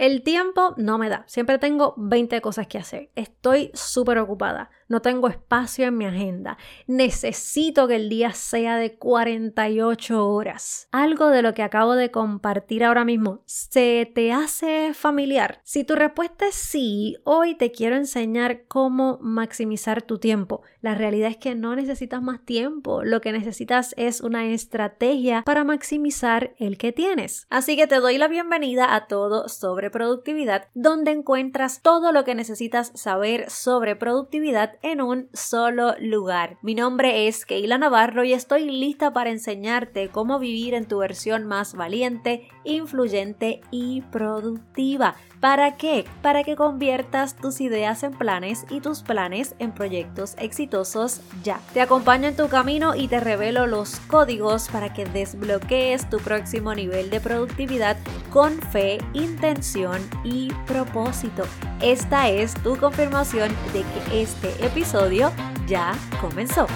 El tiempo no me da. Siempre tengo 20 cosas que hacer. Estoy súper ocupada. No tengo espacio en mi agenda. Necesito que el día sea de 48 horas. Algo de lo que acabo de compartir ahora mismo, ¿se te hace familiar? Si tu respuesta es sí, hoy te quiero enseñar cómo maximizar tu tiempo. La realidad es que no necesitas más tiempo. Lo que necesitas es una estrategia para maximizar el que tienes. Así que te doy la bienvenida a todo sobre productividad, donde encuentras todo lo que necesitas saber sobre productividad en un solo lugar. Mi nombre es Keila Navarro y estoy lista para enseñarte cómo vivir en tu versión más valiente, influyente y productiva. ¿Para qué? Para que conviertas tus ideas en planes y tus planes en proyectos exitosos ya. Te acompaño en tu camino y te revelo los códigos para que desbloquees tu próximo nivel de productividad con fe, intención y propósito. Esta es tu confirmación de que este episodio ya comenzó.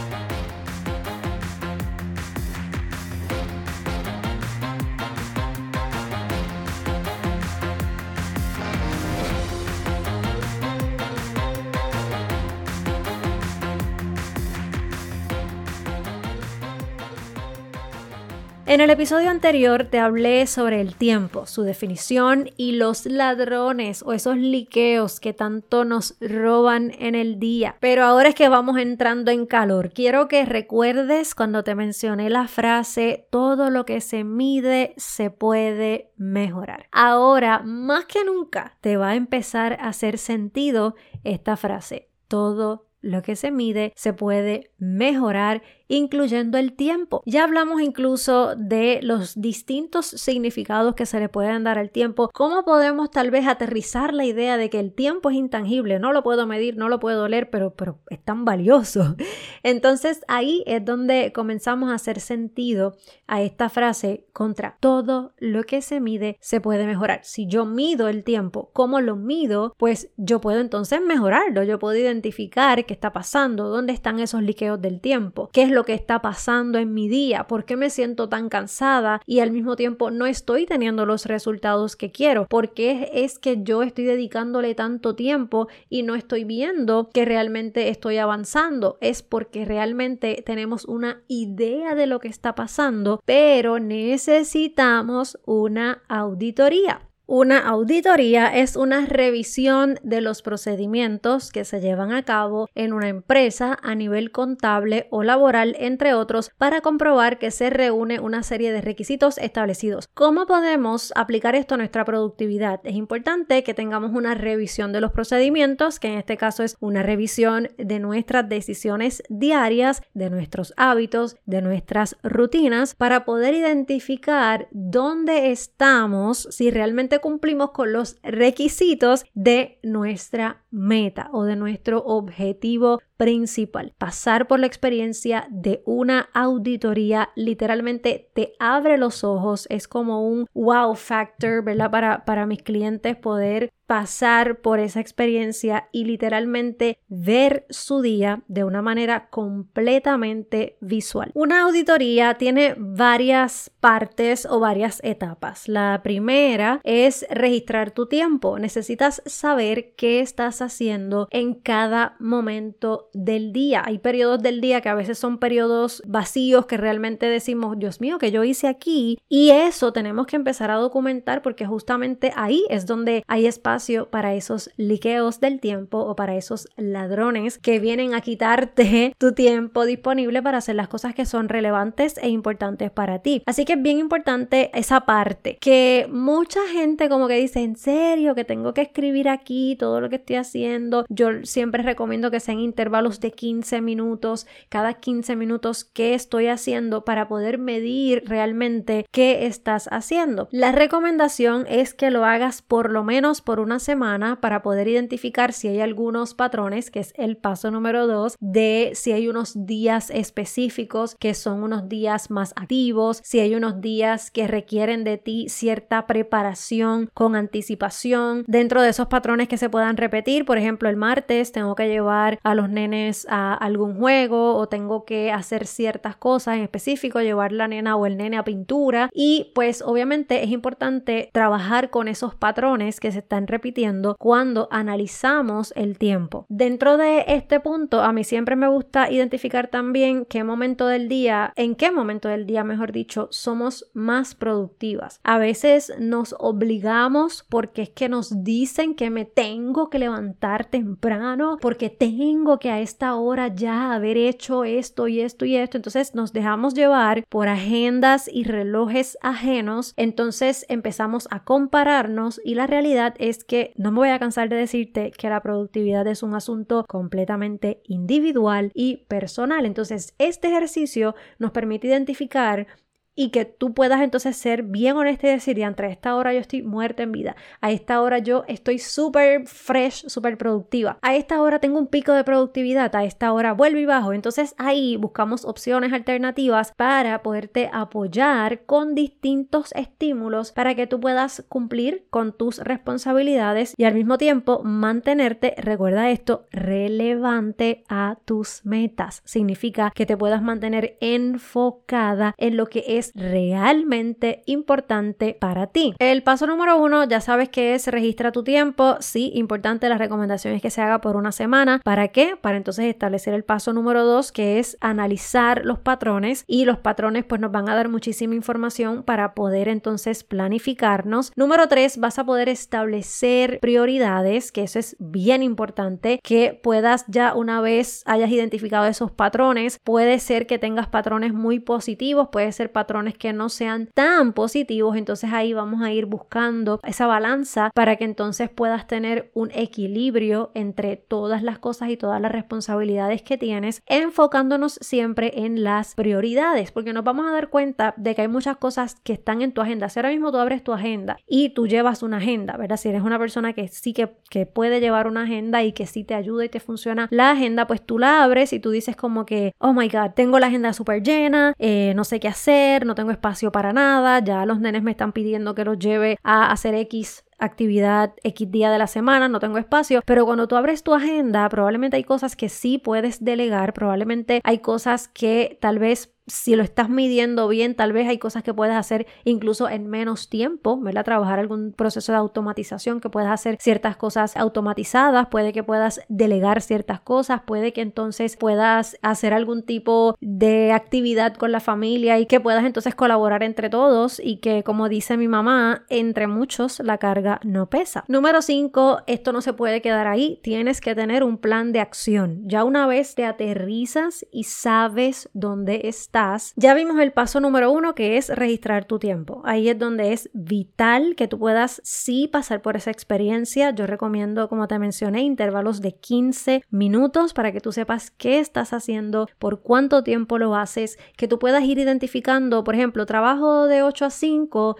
En el episodio anterior te hablé sobre el tiempo, su definición y los ladrones o esos liqueos que tanto nos roban en el día. Pero ahora es que vamos entrando en calor. Quiero que recuerdes cuando te mencioné la frase todo lo que se mide se puede mejorar. Ahora, más que nunca, te va a empezar a hacer sentido esta frase. Todo lo que se mide se puede mejorar incluyendo el tiempo. Ya hablamos incluso de los distintos significados que se le pueden dar al tiempo, cómo podemos tal vez aterrizar la idea de que el tiempo es intangible, no lo puedo medir, no lo puedo leer, pero, pero es tan valioso. Entonces ahí es donde comenzamos a hacer sentido a esta frase contra todo lo que se mide se puede mejorar. Si yo mido el tiempo, ¿cómo lo mido? Pues yo puedo entonces mejorarlo, yo puedo identificar qué está pasando, dónde están esos liqueos del tiempo, qué es lo que está pasando en mi día, por qué me siento tan cansada y al mismo tiempo no estoy teniendo los resultados que quiero, por qué es que yo estoy dedicándole tanto tiempo y no estoy viendo que realmente estoy avanzando, es porque realmente tenemos una idea de lo que está pasando, pero necesitamos una auditoría. Una auditoría es una revisión de los procedimientos que se llevan a cabo en una empresa a nivel contable o laboral, entre otros, para comprobar que se reúne una serie de requisitos establecidos. ¿Cómo podemos aplicar esto a nuestra productividad? Es importante que tengamos una revisión de los procedimientos, que en este caso es una revisión de nuestras decisiones diarias, de nuestros hábitos, de nuestras rutinas, para poder identificar dónde estamos, si realmente cumplimos con los requisitos de nuestra meta o de nuestro objetivo principal. Pasar por la experiencia de una auditoría literalmente te abre los ojos, es como un wow factor, ¿verdad? Para, para mis clientes poder pasar por esa experiencia y literalmente ver su día de una manera completamente visual. Una auditoría tiene varias partes o varias etapas. La primera es registrar tu tiempo. Necesitas saber qué estás haciendo en cada momento del día. Hay periodos del día que a veces son periodos vacíos que realmente decimos, Dios mío, que yo hice aquí. Y eso tenemos que empezar a documentar porque justamente ahí es donde hay espacio para esos liqueos del tiempo o para esos ladrones que vienen a quitarte tu tiempo disponible para hacer las cosas que son relevantes e importantes para ti. Así que es bien importante esa parte que mucha gente como que dice, en serio, que tengo que escribir aquí todo lo que estoy haciendo. Yo siempre recomiendo que sean intervalos de 15 minutos, cada 15 minutos qué estoy haciendo para poder medir realmente qué estás haciendo. La recomendación es que lo hagas por lo menos por una semana para poder identificar si hay algunos patrones, que es el paso número dos, de si hay unos días específicos que son unos días más activos, si hay unos días que requieren de ti cierta preparación con anticipación dentro de esos patrones que se puedan repetir. Por ejemplo, el martes tengo que llevar a los nenes a algún juego o tengo que hacer ciertas cosas en específico, llevar la nena o el nene a pintura y pues obviamente es importante trabajar con esos patrones que se están repitiendo cuando analizamos el tiempo. Dentro de este punto, a mí siempre me gusta identificar también qué momento del día, en qué momento del día, mejor dicho, somos más productivas. A veces nos obligamos porque es que nos dicen que me tengo que levantar temprano, porque tengo que a esta hora ya haber hecho esto y esto y esto. Entonces nos dejamos llevar por agendas y relojes ajenos. Entonces empezamos a compararnos y la realidad es que no me voy a cansar de decirte que la productividad es un asunto completamente individual y personal. Entonces este ejercicio nos permite identificar y que tú puedas entonces ser bien honesta y decir, entre esta hora yo estoy muerta en vida, a esta hora yo estoy súper fresh, súper productiva, a esta hora tengo un pico de productividad, a esta hora vuelvo y bajo. Entonces ahí buscamos opciones alternativas para poderte apoyar con distintos estímulos para que tú puedas cumplir con tus responsabilidades y al mismo tiempo mantenerte, recuerda esto, relevante a tus metas. Significa que te puedas mantener enfocada en lo que es realmente importante para ti. El paso número uno, ya sabes que es registra tu tiempo. Sí, importante, las recomendaciones que se haga por una semana. ¿Para qué? Para entonces establecer el paso número dos, que es analizar los patrones y los patrones pues nos van a dar muchísima información para poder entonces planificarnos. Número tres, vas a poder establecer prioridades, que eso es bien importante, que puedas ya una vez hayas identificado esos patrones, puede ser que tengas patrones muy positivos, puede ser patrones que no sean tan positivos, entonces ahí vamos a ir buscando esa balanza para que entonces puedas tener un equilibrio entre todas las cosas y todas las responsabilidades que tienes, enfocándonos siempre en las prioridades, porque nos vamos a dar cuenta de que hay muchas cosas que están en tu agenda. Si ahora mismo tú abres tu agenda y tú llevas una agenda, ¿verdad? Si eres una persona que sí que, que puede llevar una agenda y que sí te ayuda y te funciona la agenda, pues tú la abres y tú dices como que, oh my god, tengo la agenda súper llena, eh, no sé qué hacer, no tengo espacio para nada, ya los nenes me están pidiendo que los lleve a hacer X actividad X día de la semana, no tengo espacio, pero cuando tú abres tu agenda, probablemente hay cosas que sí puedes delegar, probablemente hay cosas que tal vez si lo estás midiendo bien, tal vez hay cosas que puedes hacer incluso en menos tiempo, ¿verdad? Trabajar algún proceso de automatización, que puedas hacer ciertas cosas automatizadas, puede que puedas delegar ciertas cosas, puede que entonces puedas hacer algún tipo de actividad con la familia y que puedas entonces colaborar entre todos y que, como dice mi mamá, entre muchos la carga no pesa. Número 5, esto no se puede quedar ahí, tienes que tener un plan de acción. Ya una vez te aterrizas y sabes dónde estás, ya vimos el paso número uno que es registrar tu tiempo. Ahí es donde es vital que tú puedas sí pasar por esa experiencia. Yo recomiendo, como te mencioné, intervalos de 15 minutos para que tú sepas qué estás haciendo, por cuánto tiempo lo haces, que tú puedas ir identificando, por ejemplo, trabajo de 8 a 5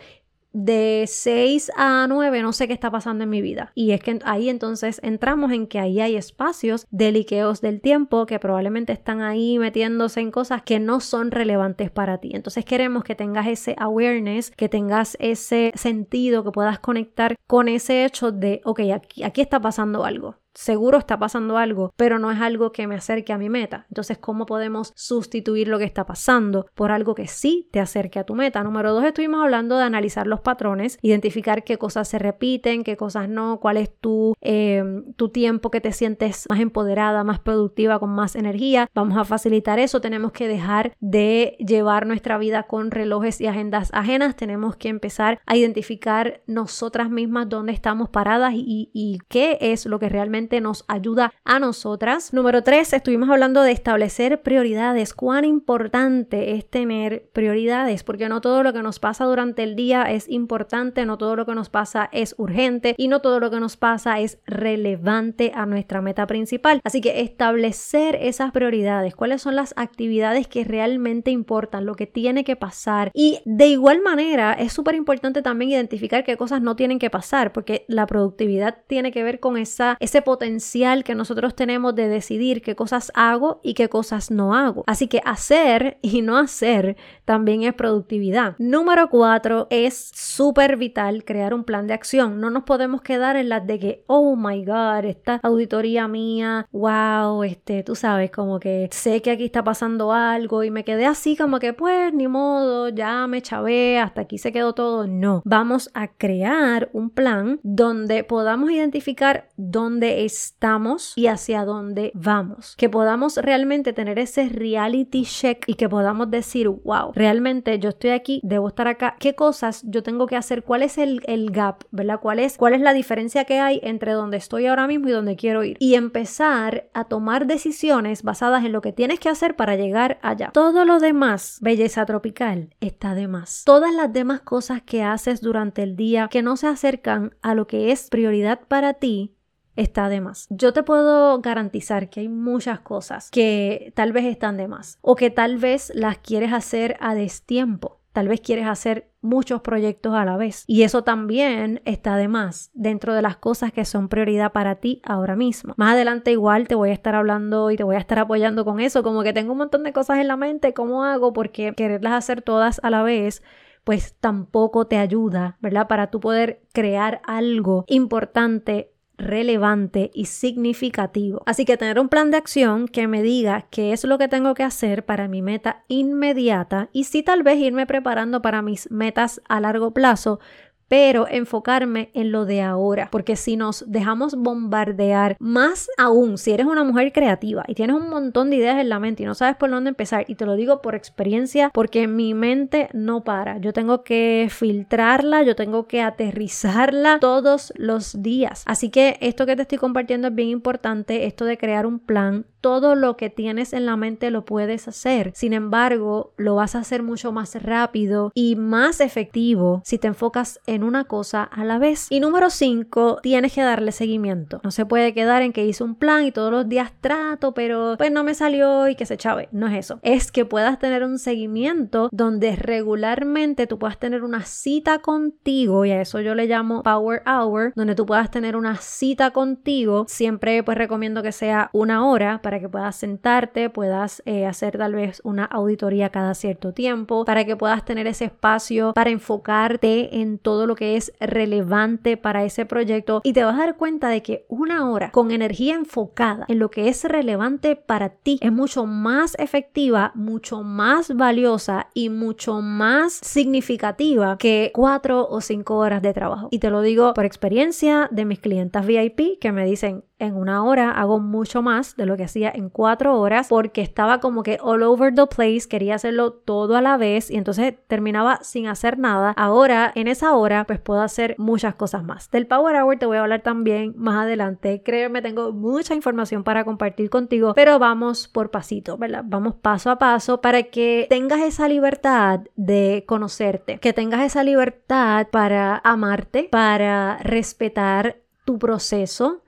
de 6 a 9 no sé qué está pasando en mi vida. Y es que ahí entonces entramos en que ahí hay espacios de liqueos del tiempo que probablemente están ahí metiéndose en cosas que no son relevantes para ti. Entonces queremos que tengas ese awareness, que tengas ese sentido, que puedas conectar con ese hecho de, ok, aquí, aquí está pasando algo seguro está pasando algo, pero no es algo que me acerque a mi meta. Entonces, ¿cómo podemos sustituir lo que está pasando por algo que sí te acerque a tu meta? Número dos, estuvimos hablando de analizar los patrones, identificar qué cosas se repiten, qué cosas no, cuál es tu, em, tu tiempo que te sientes más empoderada, más productiva, con más energía. Vamos a facilitar eso. Tenemos que dejar de llevar nuestra vida con relojes y agendas ajenas. Tenemos que empezar a identificar nosotras mismas dónde estamos paradas y, y qué es lo que realmente nos ayuda a nosotras. Número tres, estuvimos hablando de establecer prioridades. Cuán importante es tener prioridades, porque no todo lo que nos pasa durante el día es importante, no todo lo que nos pasa es urgente y no todo lo que nos pasa es relevante a nuestra meta principal. Así que establecer esas prioridades, cuáles son las actividades que realmente importan, lo que tiene que pasar. Y de igual manera es súper importante también identificar qué cosas no tienen que pasar, porque la productividad tiene que ver con esa, ese potencial que nosotros tenemos de decidir qué cosas hago y qué cosas no hago. Así que hacer y no hacer también es productividad. Número cuatro, es súper vital crear un plan de acción. No nos podemos quedar en las de que, oh my god, esta auditoría mía, wow, este, tú sabes, como que sé que aquí está pasando algo y me quedé así como que pues ni modo, ya me chavé, hasta aquí se quedó todo. No, vamos a crear un plan donde podamos identificar dónde estamos y hacia dónde vamos. Que podamos realmente tener ese reality check y que podamos decir, wow, realmente yo estoy aquí, debo estar acá. ¿Qué cosas yo tengo que hacer? ¿Cuál es el, el gap? ¿Verdad? ¿Cuál es, ¿Cuál es la diferencia que hay entre donde estoy ahora mismo y donde quiero ir? Y empezar a tomar decisiones basadas en lo que tienes que hacer para llegar allá. Todo lo demás, belleza tropical, está de más. Todas las demás cosas que haces durante el día que no se acercan a lo que es prioridad para ti, está de más. Yo te puedo garantizar que hay muchas cosas que tal vez están de más o que tal vez las quieres hacer a destiempo. Tal vez quieres hacer muchos proyectos a la vez. Y eso también está de más dentro de las cosas que son prioridad para ti ahora mismo. Más adelante igual te voy a estar hablando y te voy a estar apoyando con eso. Como que tengo un montón de cosas en la mente. ¿Cómo hago? Porque quererlas hacer todas a la vez pues tampoco te ayuda, ¿verdad? Para tú poder crear algo importante relevante y significativo. Así que tener un plan de acción que me diga qué es lo que tengo que hacer para mi meta inmediata y si tal vez irme preparando para mis metas a largo plazo, pero enfocarme en lo de ahora, porque si nos dejamos bombardear, más aún si eres una mujer creativa y tienes un montón de ideas en la mente y no sabes por dónde empezar, y te lo digo por experiencia, porque mi mente no para, yo tengo que filtrarla, yo tengo que aterrizarla todos los días. Así que esto que te estoy compartiendo es bien importante, esto de crear un plan, todo lo que tienes en la mente lo puedes hacer. Sin embargo, lo vas a hacer mucho más rápido y más efectivo si te enfocas en una cosa a la vez. Y número 5, tienes que darle seguimiento. No se puede quedar en que hice un plan y todos los días trato, pero pues no me salió y que se chave. No es eso. Es que puedas tener un seguimiento donde regularmente tú puedas tener una cita contigo y a eso yo le llamo Power Hour, donde tú puedas tener una cita contigo. Siempre pues recomiendo que sea una hora para que puedas sentarte, puedas eh, hacer tal vez una auditoría cada cierto tiempo, para que puedas tener ese espacio para enfocarte en todo lo que es relevante para ese proyecto y te vas a dar cuenta de que una hora con energía enfocada en lo que es relevante para ti es mucho más efectiva, mucho más valiosa y mucho más significativa que cuatro o cinco horas de trabajo. Y te lo digo por experiencia de mis clientas VIP que me dicen, en una hora hago mucho más de lo que hacía en cuatro horas porque estaba como que all over the place, quería hacerlo todo a la vez y entonces terminaba sin hacer nada. Ahora, en esa hora, pues puedo hacer muchas cosas más. Del Power Hour te voy a hablar también más adelante. Créeme, tengo mucha información para compartir contigo, pero vamos por pasito, ¿verdad? Vamos paso a paso para que tengas esa libertad de conocerte, que tengas esa libertad para amarte, para respetar tu proceso,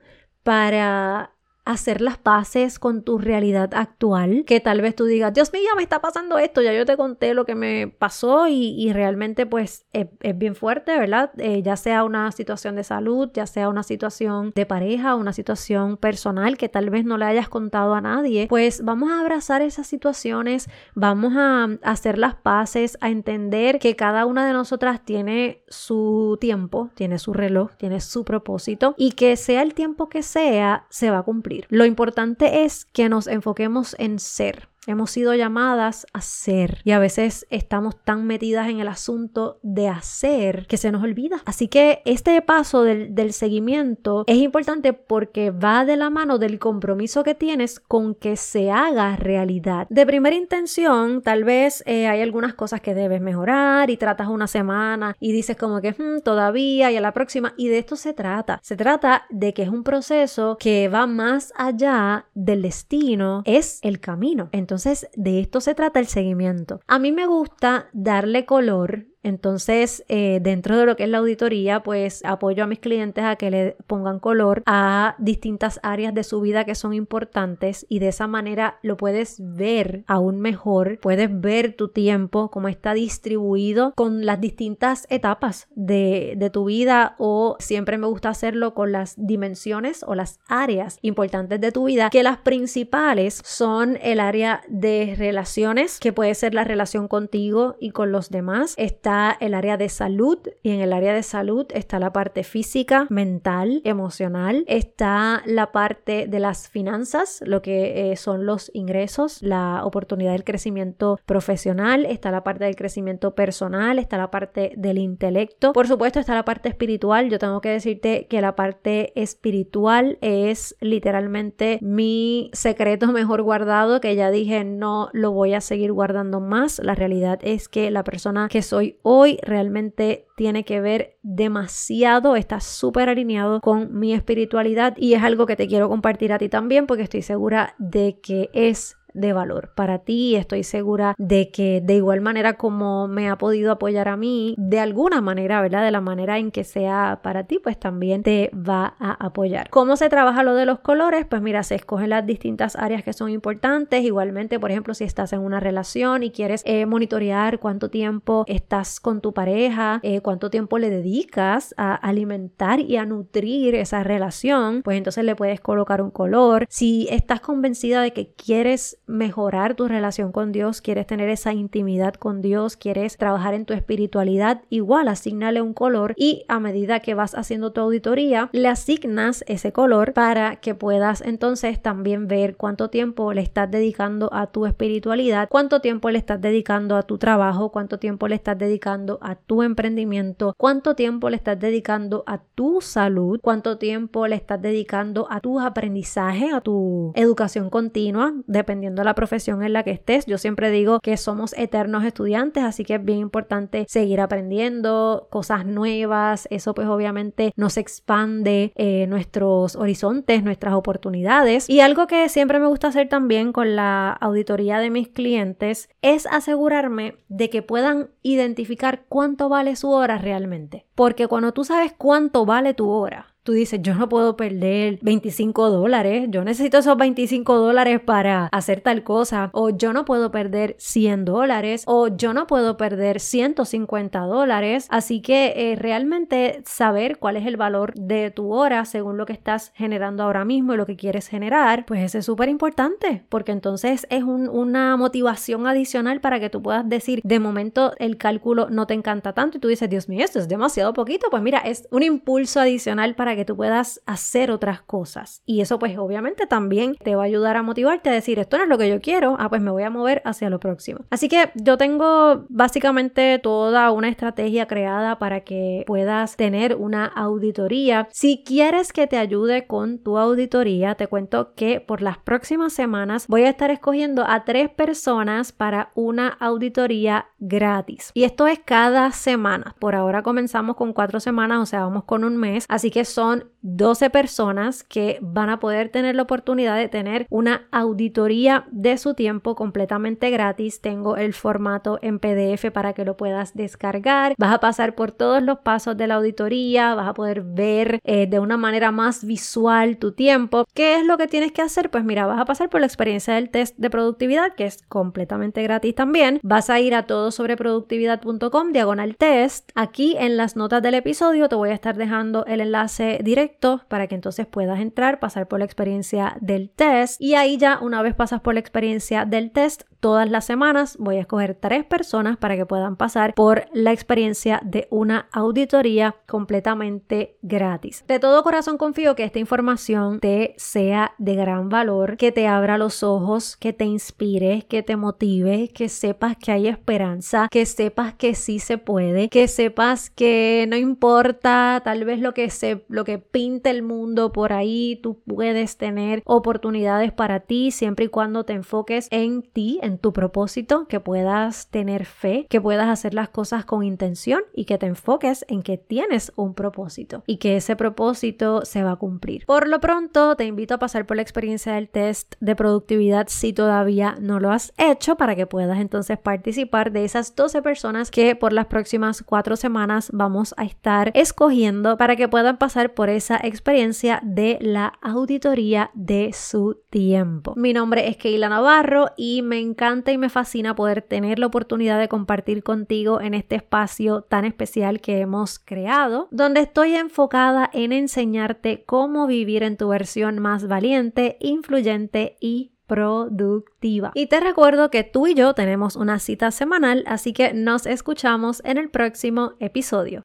para hacer las paces con tu realidad actual, que tal vez tú digas, Dios mío, me está pasando esto, ya yo te conté lo que me pasó y, realmente pues es, bien fuerte, ¿verdad? Eh, ya sea una situación de salud, ya sea una situación de pareja, una situación personal que tal vez no le hayas contado a nadie, pues vamos a abrazar esas situaciones, vamos a hacer las paces, a entender que cada una de nosotras tiene su tiempo, tiene su reloj, tiene su propósito y que sea el tiempo que sea, se va a cumplir. Lo importante es que nos enfoquemos en ser hemos sido llamadas a ser y a veces estamos tan metidas en el asunto de hacer que se nos olvida. Así que este paso del, del seguimiento es importante porque va de la mano del compromiso que tienes con que se haga realidad. De primera intención, tal vez eh, hay algunas cosas que debes mejorar y tratas una semana y dices como que hmm, todavía y a la próxima y de esto se trata. Se trata de que es un proceso que va más allá del destino, es el camino. Entonces, de esto se trata el seguimiento. A mí me gusta darle color entonces, eh, dentro de lo que es la auditoría, pues apoyo a mis clientes a que le pongan color a distintas áreas de su vida que son importantes y de esa manera lo puedes ver aún mejor, puedes ver tu tiempo, cómo está distribuido con las distintas etapas de, de tu vida o siempre me gusta hacerlo con las dimensiones o las áreas importantes de tu vida, que las principales son el área de relaciones, que puede ser la relación contigo y con los demás, está el área de salud y en el área de salud está la parte física, mental, emocional, está la parte de las finanzas, lo que eh, son los ingresos, la oportunidad del crecimiento profesional, está la parte del crecimiento personal, está la parte del intelecto, por supuesto está la parte espiritual, yo tengo que decirte que la parte espiritual es literalmente mi secreto mejor guardado que ya dije no lo voy a seguir guardando más, la realidad es que la persona que soy hoy realmente tiene que ver demasiado, está súper alineado con mi espiritualidad y es algo que te quiero compartir a ti también porque estoy segura de que es de valor para ti. Estoy segura de que de igual manera como me ha podido apoyar a mí, de alguna manera, ¿verdad? De la manera en que sea para ti, pues también te va a apoyar. ¿Cómo se trabaja lo de los colores? Pues mira, se escogen las distintas áreas que son importantes. Igualmente, por ejemplo, si estás en una relación y quieres eh, monitorear cuánto tiempo estás con tu pareja, eh, cuánto tiempo le dedicas a alimentar y a nutrir esa relación, pues entonces le puedes colocar un color. Si estás convencida de que quieres mejorar tu relación con Dios, quieres tener esa intimidad con Dios, quieres trabajar en tu espiritualidad, igual asignale un color y a medida que vas haciendo tu auditoría, le asignas ese color para que puedas entonces también ver cuánto tiempo le estás dedicando a tu espiritualidad, cuánto tiempo le estás dedicando a tu trabajo, cuánto tiempo le estás dedicando a tu emprendimiento, cuánto tiempo le estás dedicando a tu salud, cuánto tiempo le estás dedicando a tu aprendizaje, a tu educación continua, dependiendo la profesión en la que estés. Yo siempre digo que somos eternos estudiantes, así que es bien importante seguir aprendiendo cosas nuevas. Eso pues obviamente nos expande eh, nuestros horizontes, nuestras oportunidades. Y algo que siempre me gusta hacer también con la auditoría de mis clientes es asegurarme de que puedan identificar cuánto vale su hora realmente. Porque cuando tú sabes cuánto vale tu hora, tú dices, yo no puedo perder 25 dólares, yo necesito esos 25 dólares para hacer tal cosa, o yo no puedo perder 100 dólares, o yo no puedo perder 150 dólares. Así que eh, realmente saber cuál es el valor de tu hora según lo que estás generando ahora mismo y lo que quieres generar, pues eso es súper importante, porque entonces es una motivación adicional para que tú puedas decir, de momento el cálculo no te encanta tanto y tú dices, Dios mío, esto es demasiado poquito, pues mira, es un impulso adicional para que tú puedas hacer otras cosas. Y eso pues obviamente también te va a ayudar a motivarte a decir, esto no es lo que yo quiero, ah pues me voy a mover hacia lo próximo. Así que yo tengo básicamente toda una estrategia creada para que puedas tener una auditoría. Si quieres que te ayude con tu auditoría, te cuento que por las próximas semanas voy a estar escogiendo a tres personas para una auditoría gratis. Y esto es cada semana. Por ahora comenzamos con cuatro semanas, o sea, vamos con un mes. Así que son 12 personas que van a poder tener la oportunidad de tener una auditoría de su tiempo completamente gratis. Tengo el formato en PDF para que lo puedas descargar. Vas a pasar por todos los pasos de la auditoría, vas a poder ver eh, de una manera más visual tu tiempo. ¿Qué es lo que tienes que hacer? Pues mira, vas a pasar por la experiencia del test de productividad, que es completamente gratis también. Vas a ir a todo sobre productividad.com, diagonal test. Aquí en las notas del episodio te voy a estar dejando el enlace directo para que entonces puedas entrar, pasar por la experiencia del test. Y ahí ya una vez pasas por la experiencia del test todas las semanas voy a escoger tres personas para que puedan pasar por la experiencia de una auditoría completamente gratis. De todo corazón confío que esta información te sea de gran valor, que te abra los ojos, que te inspire, que te motive, que sepas que hay esperanza, que sepas que sí se puede, que sepas que no importa tal vez lo que se lo que pinte el mundo por ahí, tú puedes tener oportunidades para ti siempre y cuando te enfoques en ti, tu propósito, que puedas tener fe, que puedas hacer las cosas con intención y que te enfoques en que tienes un propósito y que ese propósito se va a cumplir. Por lo pronto, te invito a pasar por la experiencia del test de productividad si todavía no lo has hecho para que puedas entonces participar de esas 12 personas que por las próximas cuatro semanas vamos a estar escogiendo para que puedan pasar por esa experiencia de la auditoría de su tiempo. Mi nombre es Keila Navarro y me encanta y me fascina poder tener la oportunidad de compartir contigo en este espacio tan especial que hemos creado, donde estoy enfocada en enseñarte cómo vivir en tu versión más valiente, influyente y productiva. Y te recuerdo que tú y yo tenemos una cita semanal, así que nos escuchamos en el próximo episodio.